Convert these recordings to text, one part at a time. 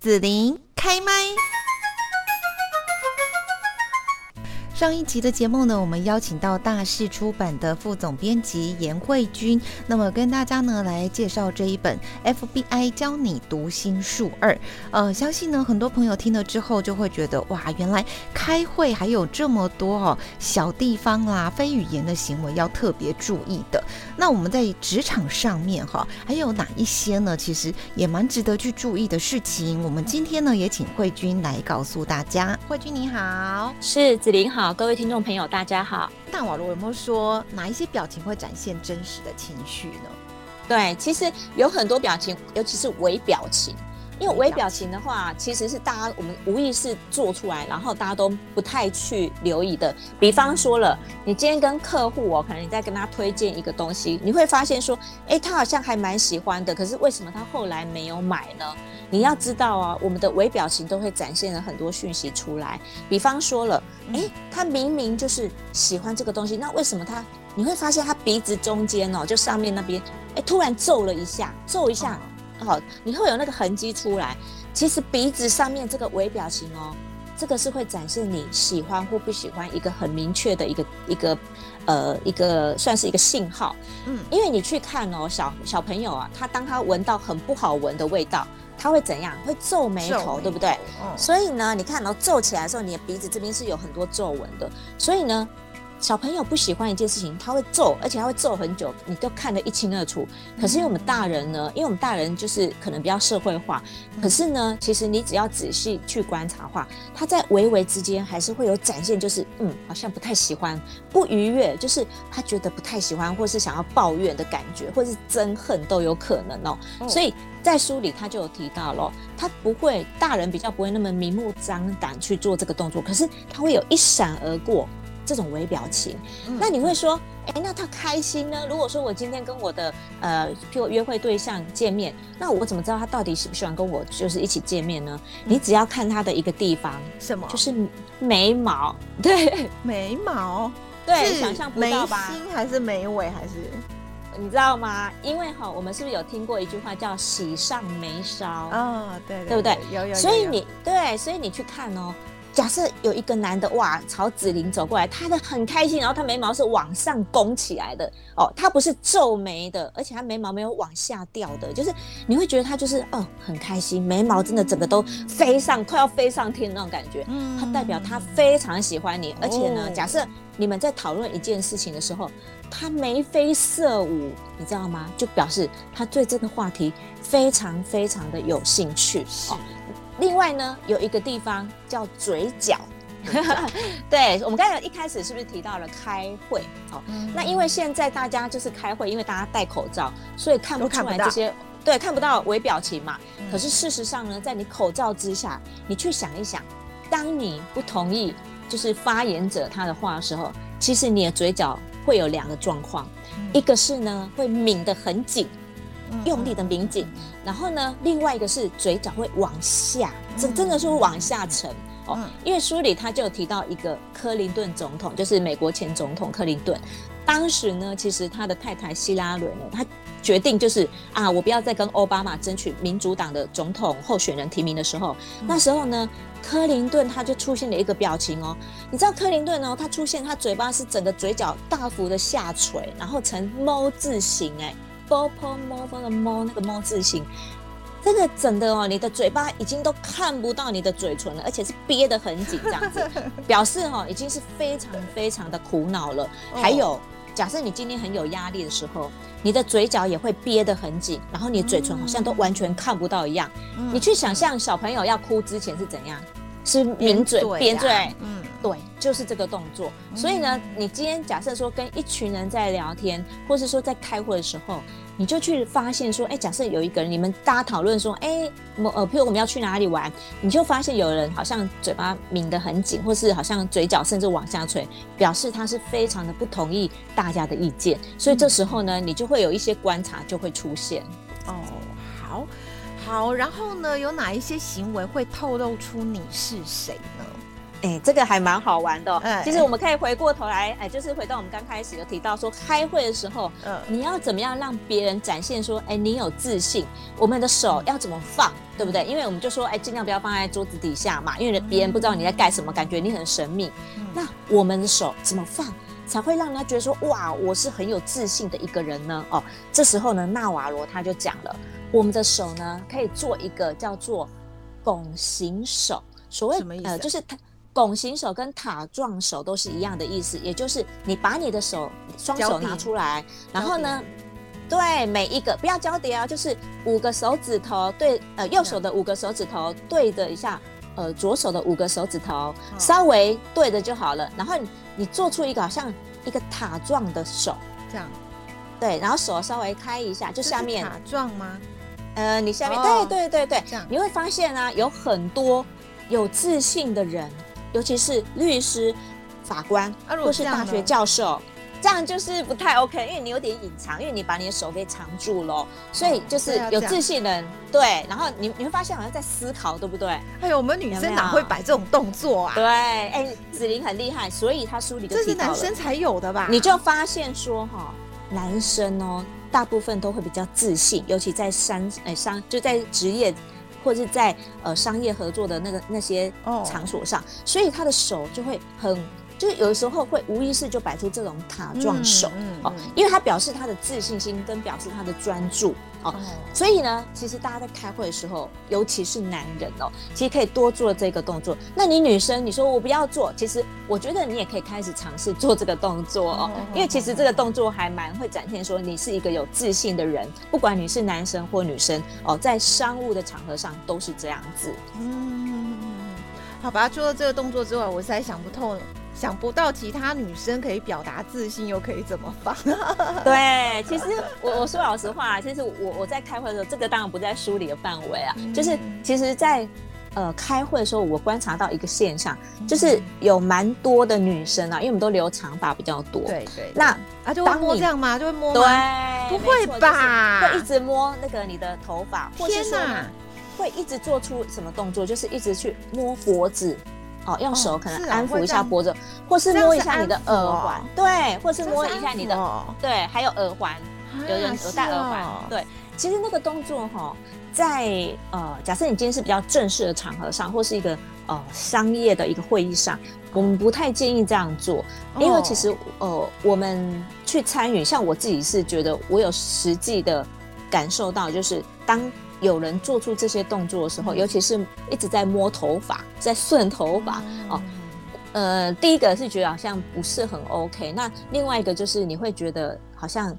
紫琳开麦。上一集的节目呢，我们邀请到大势出版的副总编辑严慧君，那么跟大家呢来介绍这一本 FBI 教你读心术二。呃，相信呢很多朋友听了之后就会觉得，哇，原来开会还有这么多哦小地方啦，非语言的行为要特别注意的。那我们在职场上面哈，还有哪一些呢？其实也蛮值得去注意的事情。我们今天呢也请慧君来告诉大家。慧君你好，是子琳好。各位听众朋友，大家好。大网络有没有说哪一些表情会展现真实的情绪呢？对，其实有很多表情，尤其是微表情。因为微表情的话，其实是大家我们无意识做出来，然后大家都不太去留意的。比方说了，你今天跟客户哦，可能你在跟他推荐一个东西，你会发现说，哎，他好像还蛮喜欢的，可是为什么他后来没有买呢？你要知道啊，我们的微表情都会展现了很多讯息出来。比方说了，哎，他明明就是喜欢这个东西，那为什么他？你会发现他鼻子中间哦，就上面那边，哎，突然皱了一下，皱一下。好，你会有那个痕迹出来。其实鼻子上面这个微表情哦，这个是会展现你喜欢或不喜欢一个很明确的一个一个呃一个算是一个信号。嗯，因为你去看哦，小小朋友啊，他当他闻到很不好闻的味道，他会怎样？会皱眉头，对不对？所以呢，你看到皱起来的时候，你的鼻子这边是有很多皱纹的。所以呢。小朋友不喜欢一件事情，他会皱，而且他会皱很久，你都看得一清二楚。可是因为我们大人呢，因为我们大人就是可能比较社会化，可是呢，其实你只要仔细去观察话，他在微微之间还是会有展现，就是嗯，好像不太喜欢，不愉悦，就是他觉得不太喜欢，或是想要抱怨的感觉，或是憎恨都有可能哦。所以在书里他就有提到了，他不会，大人比较不会那么明目张胆去做这个动作，可是他会有一闪而过。这种微表情，那你会说，哎，那他开心呢？如果说我今天跟我的呃，譬如约会对象见面，那我怎么知道他到底喜不喜欢跟我就是一起见面呢？你只要看他的一个地方，什么？就是眉毛，对，眉毛，对，想象不到吧？眉心还是眉尾还是？你知道吗？因为哈，我们是不是有听过一句话叫“喜上眉梢”？啊，对，对不对？有有。所以你对，所以你去看哦。假设有一个男的哇，朝紫琳走过来，他的很开心，然后他眉毛是往上拱起来的哦，他不是皱眉的，而且他眉毛没有往下掉的，就是你会觉得他就是哦很开心，眉毛真的整个都飞上，快要飞上天那种感觉，嗯，他代表他非常喜欢你，而且呢，假设你们在讨论一件事情的时候，他眉飞色舞，你知道吗？就表示他对这个话题非常非常的有兴趣哦。另外呢，有一个地方叫嘴角，对我们刚才一开始是不是提到了开会？哦，那因为现在大家就是开会，因为大家戴口罩，所以看不出来这些，对，看不到微表情嘛。可是事实上呢，在你口罩之下，你去想一想，当你不同意就是发言者他的话的时候，其实你的嘴角会有两个状况，一个是呢会抿得很紧。用力的抿紧，然后呢，另外一个是嘴角会往下，这真的是往下沉哦。因为书里他就有提到一个克林顿总统，就是美国前总统克林顿，当时呢，其实他的太太希拉伦呢，他决定就是啊，我不要再跟奥巴马争取民主党的总统候选人提名的时候，那时候呢，克林顿他就出现了一个表情哦，你知道克林顿呢，他出现他嘴巴是整个嘴角大幅的下垂，然后呈猫字形哎。波波摸风的摸那个摸字形，这个整的哦，你的嘴巴已经都看不到你的嘴唇了，而且是憋得很紧，这样子。表示哈已经是非常非常的苦恼了。还有，假设你今天很有压力的时候，你的嘴角也会憋得很紧，然后你的嘴唇好像都完全看不到一样。你去想象小朋友要哭之前是怎样？是抿嘴、扁嘴，嗯，对，就是这个动作。所以呢，你今天假设说跟一群人在聊天，或是说在开会的时候，你就去发现说，哎，假设有一个人，你们大家讨论说，哎，某呃，譬如我们要去哪里玩，你就发现有人好像嘴巴抿得很紧，或是好像嘴角甚至往下垂，表示他是非常的不同意大家的意见。所以这时候呢，你就会有一些观察就会出现。哦，好。好，然后呢？有哪一些行为会透露出你是谁呢？哎，这个还蛮好玩的。嗯，其实我们可以回过头来，哎，就是回到我们刚开始有提到说，开会的时候，嗯，你要怎么样让别人展现说，哎，你有自信？我们的手要怎么放？对不对？因为我们就说，哎，尽量不要放在桌子底下嘛，因为别人不知道你在干什么，感觉你很神秘。那我们的手怎么放才会让人家觉得说，哇，我是很有自信的一个人呢？哦，这时候呢，纳瓦罗他就讲了，我们的手呢可以做一个叫做拱形手，所谓呃，就是它。拱形手跟塔状手都是一样的意思，也就是你把你的手双手拿出来，然后呢，对每一个不要交叠啊，就是五个手指头对呃右手的五个手指头对着一下呃左手的五个手指头，稍微对着就好了。然后你你做出一个好像一个塔状的手，这样，对，然后手稍微开一下，就下面塔状吗？呃，你下面对对对对，这样你会发现啊，有很多有自信的人。尤其是律师、法官或是大学教授，这样就是不太 OK，因为你有点隐藏，因为你把你的手给藏住了，所以就是有自信人对，然后你你会发现好像在思考，对不对？哎呦，我们女生哪会摆这种动作啊？对，哎，子琳很厉害，所以她书里就这是男生才有的吧？你就发现说哈，男生哦，大部分都会比较自信，尤其在商哎商就在职业。或者是在呃商业合作的那个那些场所上，所以他的手就会很。就是有的时候会无意识就摆出这种塔状手嗯哦，因为他表示他的自信心跟表示他的专注哦，所以呢，其实大家在开会的时候，尤其是男人哦，其实可以多做这个动作。那你女生，你说我不要做，其实我觉得你也可以开始尝试做这个动作哦，因为其实这个动作还蛮会展现说你是一个有自信的人，不管你是男生或女生哦，在商务的场合上都是这样子。嗯，好吧，除了这个动作之外，我实在想不透。想不到其他女生可以表达自信，又可以怎么放？对，其实我我说老实话，其实我我在开会的时候，这个当然不在梳理的范围啊。就是其实，在呃开会的时候，我观察到一个现象，就是有蛮多的女生啊，因为我们都留长发比较多。对对。那啊，就会摸这样吗？就会摸对，不会吧？会一直摸那个你的头发，天哪！会一直做出什么动作？就是一直去摸脖子。哦，用手可能安抚一下脖子，或是摸一下你的耳环，对，或是摸一下你的，对，还有耳环，有人有戴耳环，对。其实那个动作哈，在呃，假设你今天是比较正式的场合上，或是一个呃商业的一个会议上，我们不太建议这样做，因为其实呃，我们去参与，像我自己是觉得我有实际的感受到，就是当。有人做出这些动作的时候，尤其是一直在摸头发、在顺头发哦，呃，第一个是觉得好像不是很 OK，那另外一个就是你会觉得好像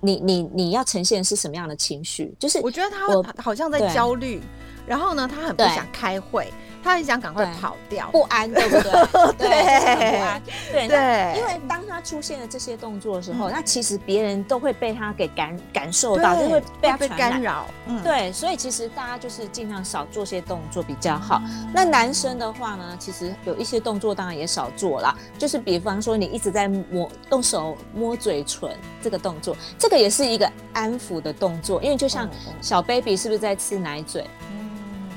你你你要呈现是什么样的情绪？就是我觉得他好像在焦虑，然后呢，他很不想开会。他很想赶快跑掉，不安，对不对？对，不安，对对。因为当他出现了这些动作的时候，那其实别人都会被他给感感受到，就会被他被干扰。嗯，对。所以其实大家就是尽量少做些动作比较好。那男生的话呢，其实有一些动作当然也少做啦，就是比方说你一直在摸，动手摸嘴唇这个动作，这个也是一个安抚的动作，因为就像小 baby 是不是在吃奶嘴？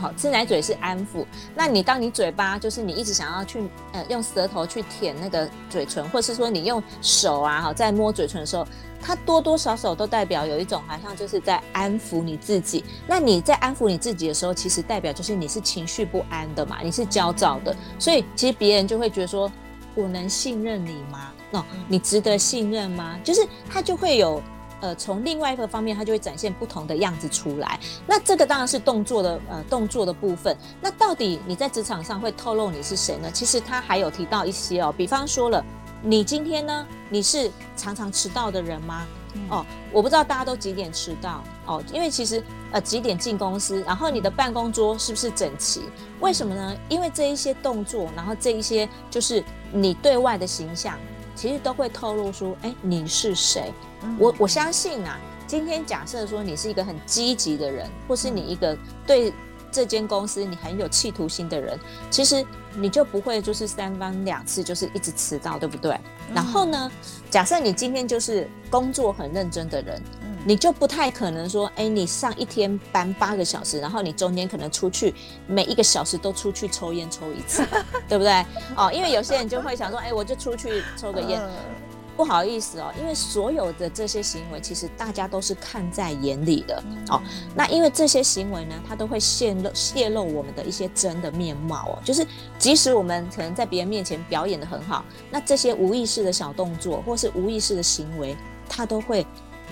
好，吃奶嘴是安抚。那你当你嘴巴就是你一直想要去呃用舌头去舔那个嘴唇，或是说你用手啊哈在摸嘴唇的时候，它多多少少都代表有一种好像就是在安抚你自己。那你在安抚你自己的时候，其实代表就是你是情绪不安的嘛，你是焦躁的。所以其实别人就会觉得说，我能信任你吗？那你值得信任吗？就是他就会有。呃，从另外一个方面，它就会展现不同的样子出来。那这个当然是动作的呃动作的部分。那到底你在职场上会透露你是谁呢？其实他还有提到一些哦，比方说了，你今天呢，你是常常迟到的人吗？哦，我不知道大家都几点迟到哦，因为其实呃几点进公司，然后你的办公桌是不是整齐？为什么呢？因为这一些动作，然后这一些就是你对外的形象。其实都会透露出，哎，你是谁？我我相信啊，今天假设说你是一个很积极的人，或是你一个对这间公司你很有企图心的人，其实你就不会就是三番两次就是一直迟到，对不对？然后呢，假设你今天就是工作很认真的人。你就不太可能说，哎，你上一天班八个小时，然后你中间可能出去每一个小时都出去抽烟抽一次，对不对？哦，因为有些人就会想说，哎，我就出去抽个烟。不好意思哦，因为所有的这些行为，其实大家都是看在眼里的哦。那因为这些行为呢，它都会泄露泄露我们的一些真的面貌哦。就是即使我们可能在别人面前表演的很好，那这些无意识的小动作或是无意识的行为，它都会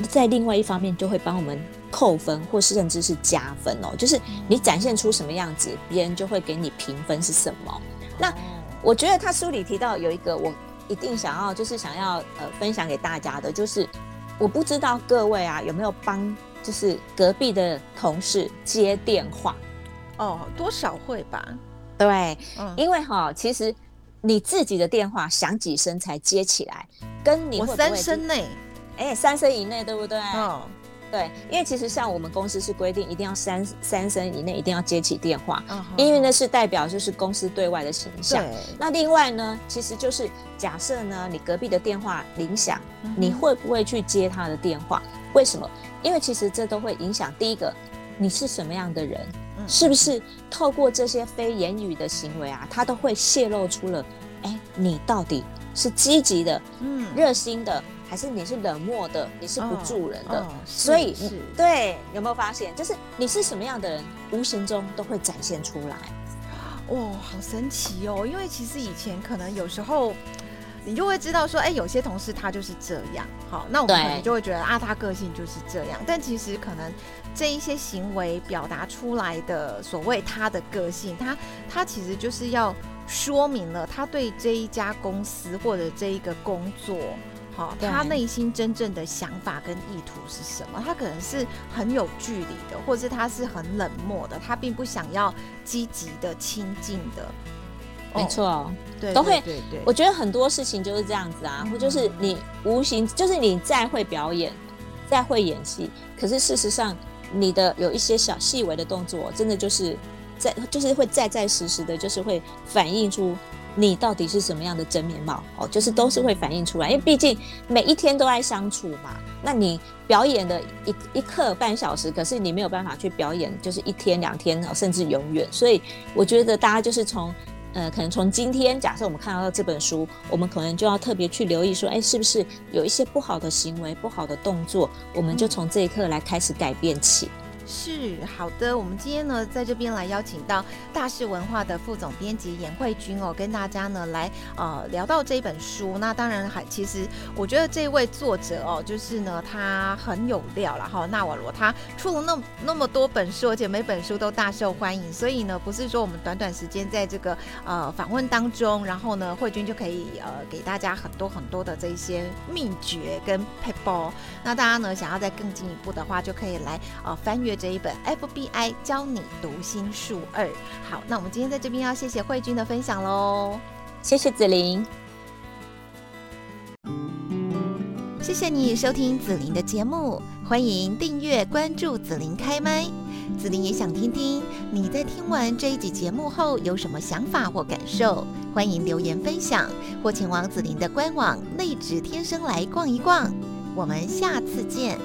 在另外一方面就会帮我们扣分，或是甚至是加分哦。就是你展现出什么样子，别人就会给你评分是什么。那我觉得他书里提到有一个我。一定想要就是想要呃分享给大家的，就是我不知道各位啊有没有帮就是隔壁的同事接电话哦，多少会吧？对，因为哈，其实你自己的电话响几声才接起来，跟你我三声内，哎，三声以内，对不对？哦。对，因为其实像我们公司是规定，一定要三三声以内一定要接起电话，因为呢是代表就是公司对外的形象。那另外呢，其实就是假设呢，你隔壁的电话铃响，你会不会去接他的电话？为什么？因为其实这都会影响第一个，你是什么样的人，是不是透过这些非言语的行为啊，他都会泄露出了，哎，你到底是积极的，嗯，热心的。还是你是冷漠的，你是不助人的，所以对有没有发现，就是你是什么样的人，无形中都会展现出来。哇，好神奇哦！因为其实以前可能有时候你就会知道说，哎，有些同事他就是这样，好，那我们可能就会觉得啊，他个性就是这样。但其实可能这一些行为表达出来的所谓他的个性，他他其实就是要说明了他对这一家公司或者这一个工作。好，他内心真正的想法跟意图是什么？他可能是很有距离的，或者是他是很冷漠的，他并不想要积极的亲近的。没错，对，都会。对对，我觉得很多事情就是这样子啊，或就是你无形，就是你再会表演，再会演戏，可是事实上你的有一些小细微的动作，真的就是在，就是会再再实实的，就是会反映出。你到底是什么样的真面貌？哦，就是都是会反映出来，因为毕竟每一天都在相处嘛。那你表演的一一刻半小时，可是你没有办法去表演，就是一天两天，甚至永远。所以我觉得大家就是从，呃，可能从今天，假设我们看到这本书，我们可能就要特别去留意说，哎，是不是有一些不好的行为、不好的动作，我们就从这一刻来开始改变起。是好的，我们今天呢，在这边来邀请到大是文化的副总编辑严慧君哦，跟大家呢来呃聊到这一本书。那当然还其实我觉得这位作者哦，就是呢他很有料了哈。纳瓦罗他出了那那么多本书，而且每本书都大受欢迎，所以呢不是说我们短短时间在这个呃访问当中，然后呢慧君就可以呃给大家很多很多的这一些秘诀跟 paper。那大家呢想要再更进一步的话，就可以来呃翻阅。这一本 FBI 教你读心术二，好，那我们今天在这边要谢谢慧君的分享喽，谢谢子琳，谢谢你收听子琳的节目，欢迎订阅关注子琳开麦，子琳也想听听你在听完这一集节目后有什么想法或感受，欢迎留言分享或前往子琳的官网内指天生来逛一逛，我们下次见。